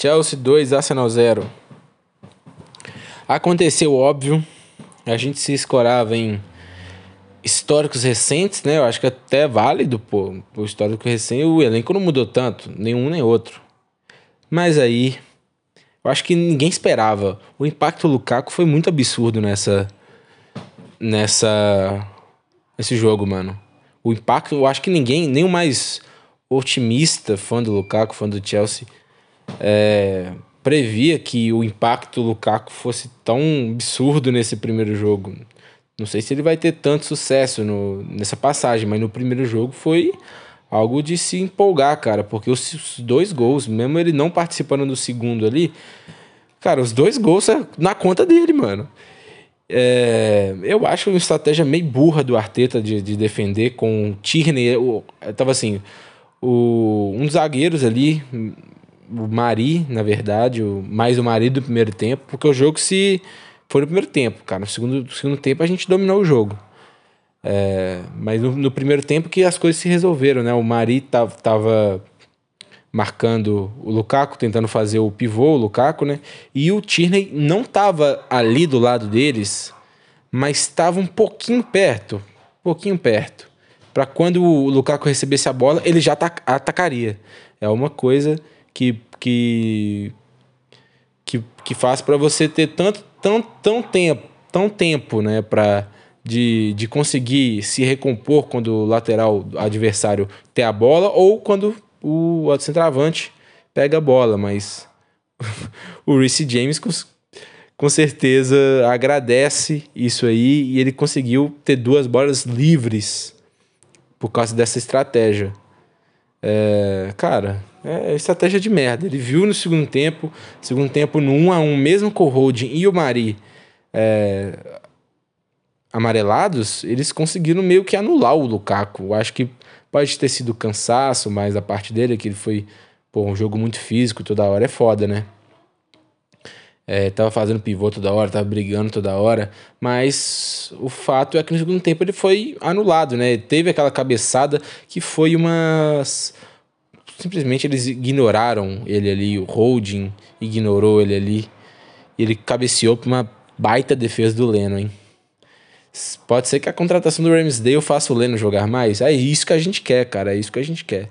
Chelsea 2, Arsenal 0. Aconteceu óbvio. A gente se escorava em históricos recentes, né? Eu acho que até é válido, pô. O histórico recente, o elenco não mudou tanto, nenhum nem outro. Mas aí, eu acho que ninguém esperava. O impacto do Lukaku foi muito absurdo nessa nessa nesse jogo, mano. O impacto, eu acho que ninguém, nem o mais otimista, fã do Lukaku, fã do Chelsea, é, previa que o impacto do Lukaku fosse tão absurdo nesse primeiro jogo. Não sei se ele vai ter tanto sucesso no, nessa passagem, mas no primeiro jogo foi algo de se empolgar, cara, porque os, dois gols, mesmo ele não participando do segundo ali, cara, os dois gols é na conta dele, mano. É, eu acho uma estratégia meio burra do Arteta de, de defender com o Tierney. Eu, eu tava assim, o, um dos zagueiros ali, o Mari, na verdade, o, mais o Mari do primeiro tempo, porque o jogo se foi no primeiro tempo, cara. No segundo, no segundo tempo a gente dominou o jogo. É, mas no, no, primeiro tempo que as coisas se resolveram, né? O Mari tava, marcando o Lukaku, tentando fazer o pivô, o Lukaku, né? E o Tierney não tava ali do lado deles, mas estava um pouquinho perto, um pouquinho perto. Para quando o Lukaku recebesse a bola, ele já atacaria. É uma coisa que que que, que faz para você ter tanto tão, tão tempo, tão tempo, né, para de, de conseguir se recompor quando o lateral adversário tem a bola ou quando o centroavante pega a bola, mas o Reece James com, com certeza agradece isso aí e ele conseguiu ter duas bolas livres por causa dessa estratégia. É, cara, é estratégia de merda. Ele viu no segundo tempo, segundo tempo no 1 a 1 mesmo com o Holding e o Mari é, amarelados, eles conseguiram meio que anular o Lukaku. Acho que pode ter sido cansaço, mas a parte dele é que ele foi pô, um jogo muito físico, toda hora é foda, né? É, tava fazendo pivô toda hora, tava brigando toda hora, mas o fato é que no segundo tempo ele foi anulado, né? Teve aquela cabeçada que foi umas. Simplesmente eles ignoraram ele ali, o holding ignorou ele ali. E ele cabeceou pra uma baita defesa do Leno, hein? Pode ser que a contratação do Ramsdale faça o Leno jogar mais? É isso que a gente quer, cara. É isso que a gente quer.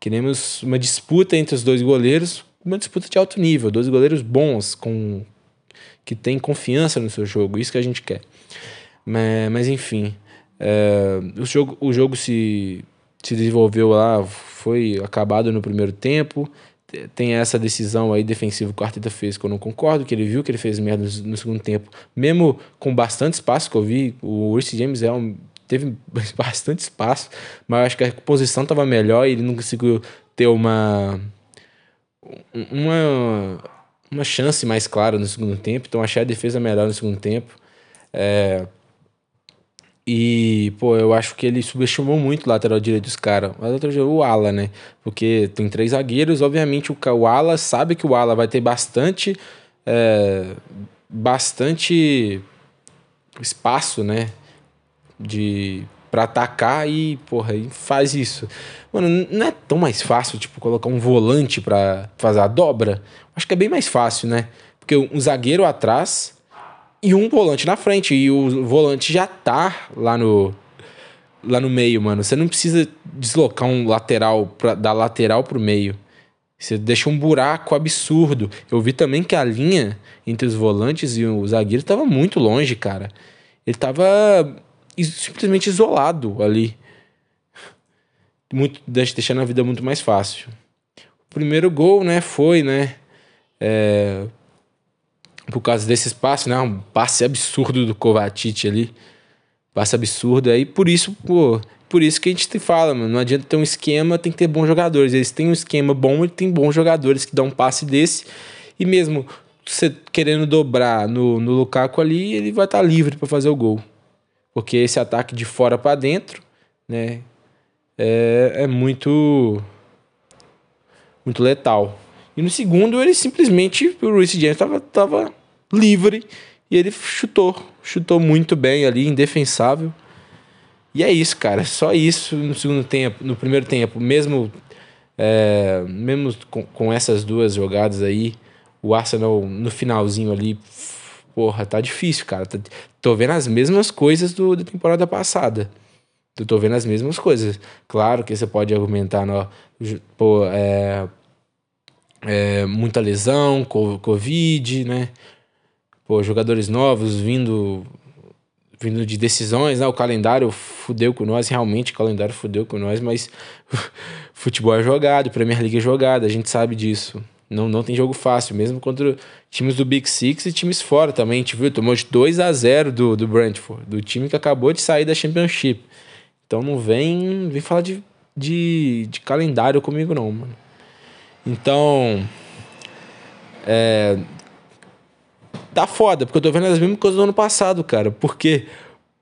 Queremos uma disputa entre os dois goleiros uma disputa de alto nível, dois goleiros bons, com que têm confiança no seu jogo, isso que a gente quer. Mas, mas enfim, é, o, jogo, o jogo se, se desenvolveu lá, foi acabado no primeiro tempo. Tem essa decisão aí defensiva que o Arteta fez que eu não concordo, que ele viu que ele fez merda no, segundo tempo, mesmo com bastante espaço que eu vi. O Reece James é um, teve bastante espaço, mas acho que a posição estava melhor e ele não conseguiu ter uma uma, uma chance mais clara no segundo tempo, então achei a defesa melhor no segundo tempo. É, e, pô, eu acho que ele subestimou muito o lateral direito dos caras. O lateral direito, o Ala, né? Porque tem três zagueiros, obviamente o, o Ala sabe que o Ala vai ter bastante. É, bastante espaço, né? De para atacar e, porra, e faz isso. Mano, não é tão mais fácil, tipo, colocar um volante para fazer a dobra? Acho que é bem mais fácil, né? Porque um zagueiro atrás e um volante na frente. E o volante já tá lá no, lá no meio, mano. Você não precisa deslocar um lateral pra, da lateral pro meio. Você deixa um buraco absurdo. Eu vi também que a linha entre os volantes e o zagueiro tava muito longe, cara. Ele tava simplesmente isolado ali. Muito, deixando a vida muito mais fácil. O primeiro gol, né, foi, né, é, por causa desse espaço, né, um passe absurdo do Kovacic ali. Passe absurdo aí, por isso, pô, por isso que a gente te fala, mano, não adianta ter um esquema, tem que ter bons jogadores. Eles têm um esquema bom e tem bons jogadores que dão um passe desse. E mesmo você querendo dobrar no, no Lukaku ali, ele vai estar tá livre para fazer o gol porque esse ataque de fora para dentro, né, é, é muito muito letal. E no segundo ele simplesmente o Reece James estava tava livre e ele chutou, chutou muito bem ali, indefensável. E é isso, cara, só isso no segundo tempo, no primeiro tempo, mesmo É, mesmo com, com essas duas jogadas aí, o Arsenal no finalzinho ali, porra, tá difícil, cara. Tô vendo as mesmas coisas do, da temporada passada. Eu tô vendo as mesmas coisas. Claro que você pode argumentar, no, pô, é, é, muita lesão, Covid, né? Pô, jogadores novos vindo vindo de decisões, né? O calendário fudeu com nós, realmente o calendário fudeu com nós, mas futebol é jogado, Premier League é jogado, a gente sabe disso. Não, não tem jogo fácil, mesmo contra times do Big Six e times fora também. A gente viu, tomou de 2 a 0 do, do Brentford, do time que acabou de sair da Championship. Então não vem, vem falar de, de, de calendário comigo, não, mano. Então. É, tá foda, porque eu tô vendo as mesmas coisas do ano passado, cara. Porque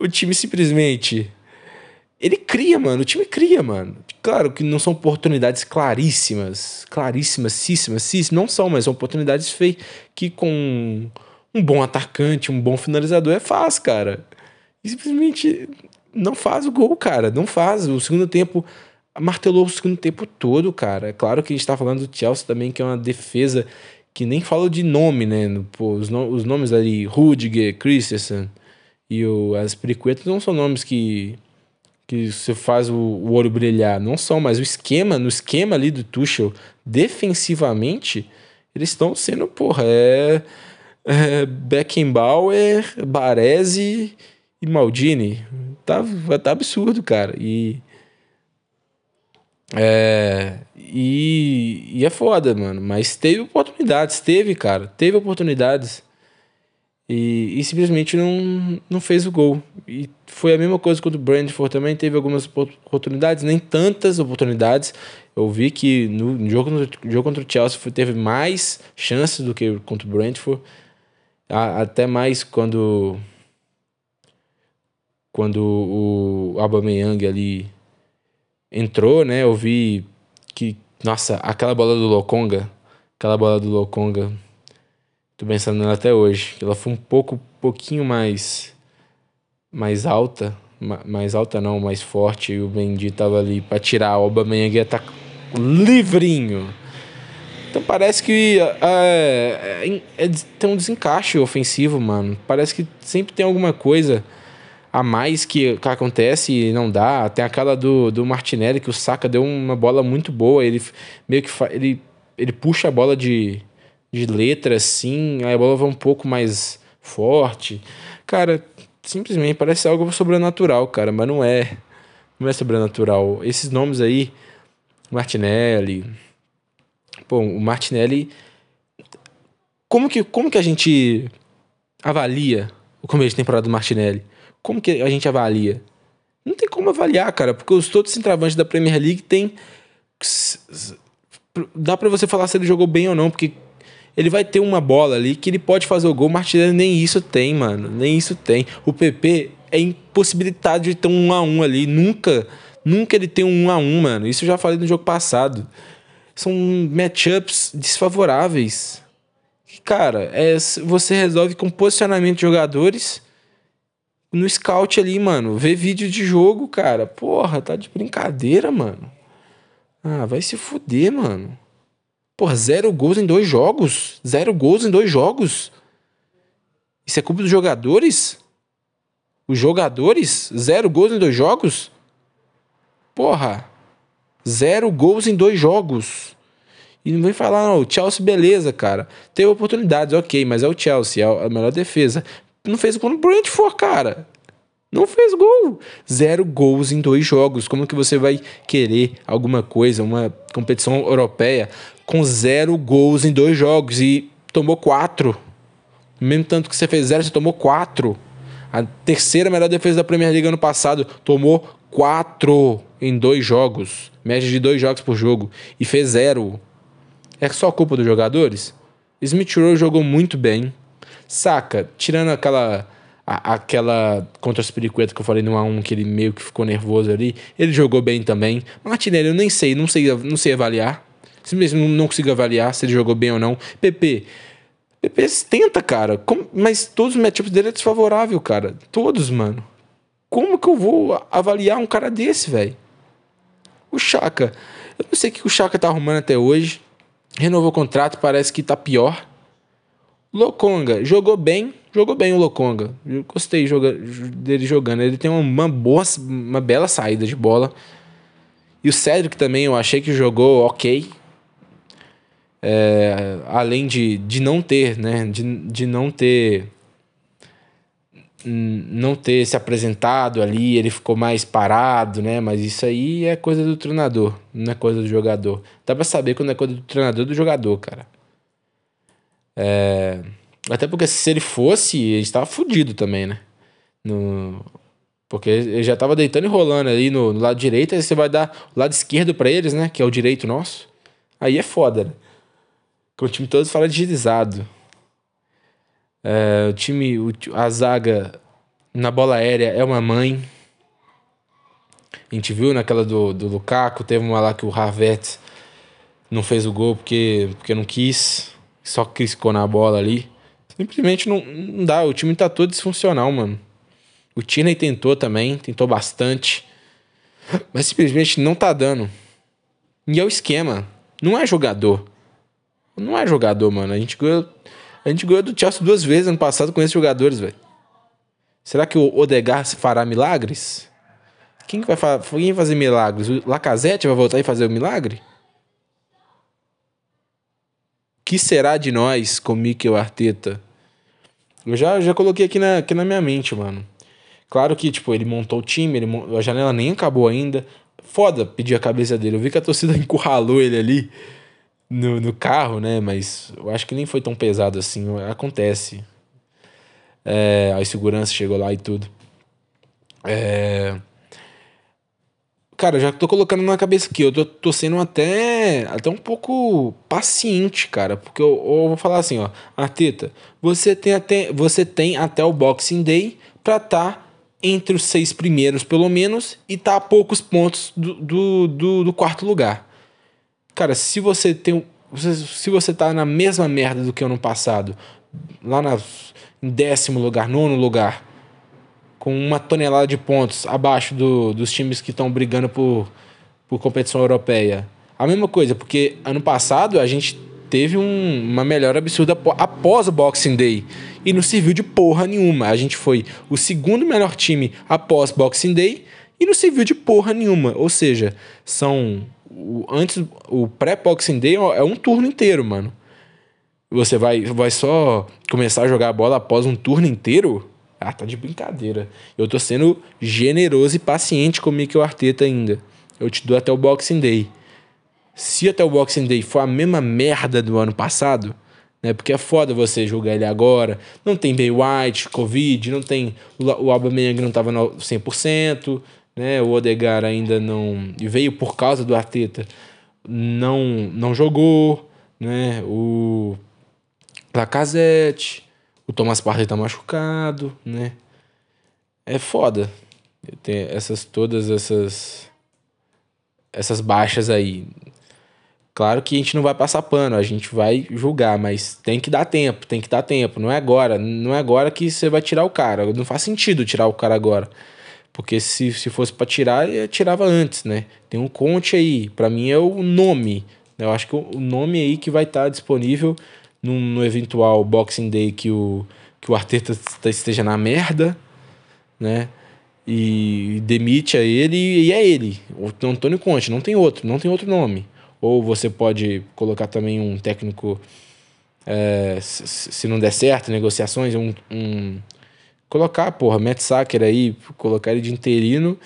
o time simplesmente. Ele cria, mano. O time cria, mano. Claro que não são oportunidades claríssimas. Claríssimas, císsimas, císsimas. Não são, mas são oportunidades feitas que com um bom atacante, um bom finalizador é fácil, cara. E simplesmente não faz o gol, cara. Não faz. O segundo tempo martelou o segundo tempo todo, cara. É claro que a gente tá falando do Chelsea também, que é uma defesa que nem fala de nome, né? Pô, os, no, os nomes ali, Rudiger, Christensen e o Aspiricueta não são nomes que que você faz o, o olho brilhar. Não são, mas o esquema, no esquema ali do Tuchel, defensivamente, eles estão sendo, porra, é, é Beckenbauer, Baresi e Maldini. Tá, tá absurdo, cara. E é, e, e é foda, mano. Mas teve oportunidades, teve, cara. Teve oportunidades. E, e simplesmente não, não fez o gol. E foi a mesma coisa contra o Brentford também. Teve algumas oportunidades, nem tantas oportunidades. Eu vi que no jogo, no jogo contra o Chelsea teve mais chances do que contra o Brentford. Até mais quando quando o Aubameyang ali entrou, né? Eu vi que, nossa, aquela bola do Lokonga, aquela bola do Lokonga, tô pensando nela até hoje, ela foi um pouco, pouquinho mais, mais alta, mais alta não, mais forte, e o Mendy tava ali para tirar, o Aubameyang tá livrinho. Então parece que é, é, é, tem um desencaixe ofensivo, mano. Parece que sempre tem alguma coisa a mais que, que acontece e não dá. Tem aquela do, do Martinelli que o Saka deu uma bola muito boa. Ele meio que ele, ele puxa a bola de, de letra assim, aí a bola vai um pouco mais forte. Cara, simplesmente parece algo sobrenatural, cara, mas não é. Não é sobrenatural. Esses nomes aí, Martinelli. Pô, o Martinelli. Como que, como que a gente avalia o começo de temporada do Martinelli? Como que a gente avalia? Não tem como avaliar, cara, porque os todos os centroavantes da Premier League tem dá para você falar se ele jogou bem ou não, porque ele vai ter uma bola ali que ele pode fazer o gol. O Martinelli nem isso tem, mano. Nem isso tem. O PP é impossibilitado de ter um 1 a 1 ali. Nunca, nunca ele tem um 1 a 1, mano. Isso eu já falei no jogo passado. São matchups desfavoráveis. Cara, é, você resolve com posicionamento de jogadores no scout ali, mano. Ver vídeo de jogo, cara. Porra, tá de brincadeira, mano. Ah, vai se fuder, mano. Porra, zero gols em dois jogos. Zero gols em dois jogos. Isso é culpa dos jogadores? Os jogadores? Zero gols em dois jogos? Porra. Zero gols em dois jogos. E não vem falar, não, o Chelsea, beleza, cara. Teve oportunidades, ok, mas é o Chelsea, é a melhor defesa não fez gol no Brentford, cara. Não fez gol. Zero gols em dois jogos. Como que você vai querer alguma coisa, uma competição europeia, com zero gols em dois jogos e tomou quatro? Mesmo tanto que você fez zero, você tomou quatro. A terceira melhor defesa da Premier League ano passado tomou quatro em dois jogos. Média de dois jogos por jogo. E fez zero. É só culpa dos jogadores? Smith Rowe jogou muito bem. Saca, tirando aquela a, aquela contra os Periquetos que eu falei no A1 que ele meio que ficou nervoso ali, ele jogou bem também. Martinelli, eu nem sei, não sei, não sei avaliar. Simplesmente não, não consigo avaliar se ele jogou bem ou não. PP, PP tenta, cara. Como, mas todos os matchups dele é desfavorável, cara. Todos, mano. Como que eu vou avaliar um cara desse, velho? O Chaka, Eu não sei o que o Chaka tá arrumando até hoje. Renovou o contrato, parece que tá pior. Lokonga jogou bem, jogou bem o Lokonga. Eu gostei joga, dele jogando. Ele tem uma boa, uma bela saída de bola. E o Cedric também eu achei que jogou ok. É, além de, de não ter, né? De, de não ter não ter se apresentado ali, ele ficou mais parado, né? Mas isso aí é coisa do treinador, não é coisa do jogador. Dá pra saber quando é coisa do treinador do jogador, cara. É... Até porque se ele fosse, ele estava fudido também, né? No... Porque ele já tava deitando e rolando ali no, no lado direito, aí você vai dar o lado esquerdo para eles, né? Que é o direito nosso. Aí é foda, né? Porque o time todo fala agilizado. É, o time, o, a zaga na bola aérea é uma mãe. A gente viu naquela do, do Lukaku, teve uma lá que o Havertz não fez o gol porque, porque não quis, só criscou na bola ali. Simplesmente não, não dá, o time tá todo disfuncional, mano. O Tierney tentou também, tentou bastante, mas simplesmente não tá dando. E é o esquema, não é jogador. Não é jogador, mano. A gente ganhou a gente ganhou do Chelsea duas vezes ano passado com esses jogadores, velho. Será que o Odegar fará milagres? Quem que vai, fa quem vai fazer milagres? O Lacazette vai voltar e fazer o milagre? Que será de nós com Mikel Arteta? Eu já, já coloquei aqui na, aqui na minha mente, mano. Claro que, tipo, ele montou o time, ele, a janela nem acabou ainda. Foda pedir a cabeça dele. Eu vi que a torcida encurralou ele ali no, no carro, né? Mas eu acho que nem foi tão pesado assim. Acontece. É, a segurança chegou lá e tudo. É... Cara, já tô colocando na cabeça aqui. Eu tô, tô sendo até, até um pouco paciente, cara. Porque eu, eu vou falar assim, ó. Arteta, você tem até, você tem até o Boxing Day pra tá entre os seis primeiros, pelo menos, e tá a poucos pontos do, do, do, do quarto lugar. Cara, se você tem. Se você tá na mesma merda do que ano passado, lá na, em décimo lugar, nono lugar, com uma tonelada de pontos abaixo do, dos times que estão brigando por, por competição europeia. A mesma coisa, porque ano passado a gente teve um, uma melhora absurda após o Boxing Day e não serviu de porra nenhuma. A gente foi o segundo melhor time após Boxing Day e não serviu de porra nenhuma. Ou seja, são o, antes, o pré-Boxing Day é um turno inteiro, mano. Você vai, vai só começar a jogar a bola após um turno inteiro? Ah, tá de brincadeira. Eu tô sendo generoso e paciente com o Mikel Arteta ainda. Eu te dou até o Boxing Day. Se até o Boxing Day for a mesma merda do ano passado, né? Porque é foda você jogar ele agora. Não tem Bay White, Covid, não tem. O Aubameyang não tava no 100%, né? O Odegar ainda não e veio por causa do Arteta, não não jogou, né? O Lacazette, o Thomas Partey tá machucado, né? É foda. Tem essas todas essas essas baixas aí. Claro que a gente não vai passar pano, a gente vai julgar, mas tem que dar tempo, tem que dar tempo. Não é agora, não é agora que você vai tirar o cara. Não faz sentido tirar o cara agora. Porque se, se fosse para tirar, eu tirava antes, né? Tem um Conte aí, para mim é o nome. Eu acho que o nome aí que vai estar tá disponível no, no, eventual Boxing Day que o, que o Arteta esteja na merda, né? E demite a ele e é ele, o Antônio Conte, não tem outro, não tem outro nome. Ou você pode colocar também um técnico, é, se, se não der certo, negociações, um, um colocar, porra, Matt Sacker aí, colocar ele de interino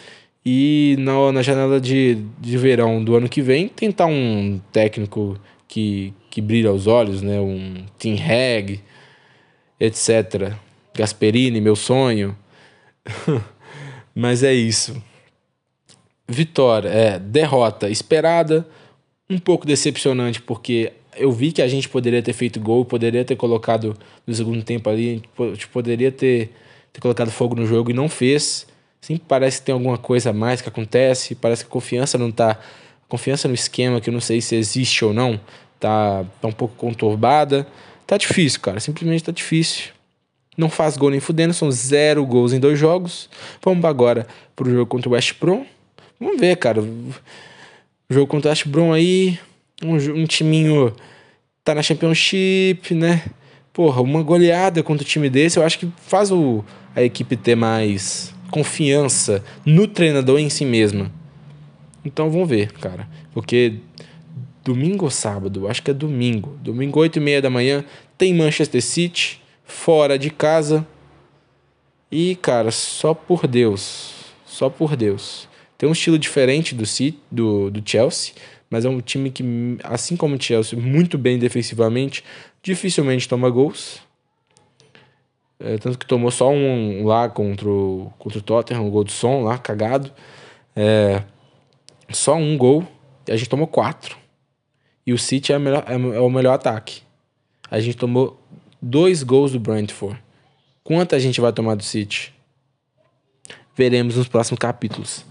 e na, na janela de, de verão do ano que vem tentar um técnico que, que brilha os olhos, né? Um Tim Hag, etc. Gasperini, meu sonho. Mas é isso. Vitória, é, derrota esperada, um pouco decepcionante porque eu vi que a gente poderia ter feito gol, poderia ter colocado no segundo tempo ali, gente poderia ter ter colocado fogo no jogo e não fez. Sempre parece que tem alguma coisa a mais que acontece, parece que a confiança não tá. Confiança no esquema, que eu não sei se existe ou não, tá, tá um pouco conturbada. Tá difícil, cara. Simplesmente tá difícil. Não faz gol nem fudendo, são zero gols em dois jogos. Vamos agora pro jogo contra o West Brom. Vamos ver, cara. jogo contra o West Brom aí, um, um timinho tá na Championship, né? Porra, uma goleada contra o time desse, eu acho que faz o, a equipe ter mais confiança no treinador em si mesma. Então vamos ver, cara. Porque domingo ou sábado, acho que é domingo. Domingo, 8 e meia da manhã, tem Manchester City, fora de casa. E, cara, só por Deus. Só por Deus. Tem um estilo diferente do, City, do, do Chelsea, mas é um time que, assim como o Chelsea, muito bem defensivamente, dificilmente toma gols. É, tanto que tomou só um lá contra o, contra o Tottenham, um gol do som lá, cagado. É, só um gol e a gente tomou quatro. E o City é, melhor, é, é o melhor ataque. A gente tomou dois gols do Brentford. Quanto a gente vai tomar do City? Veremos nos próximos capítulos.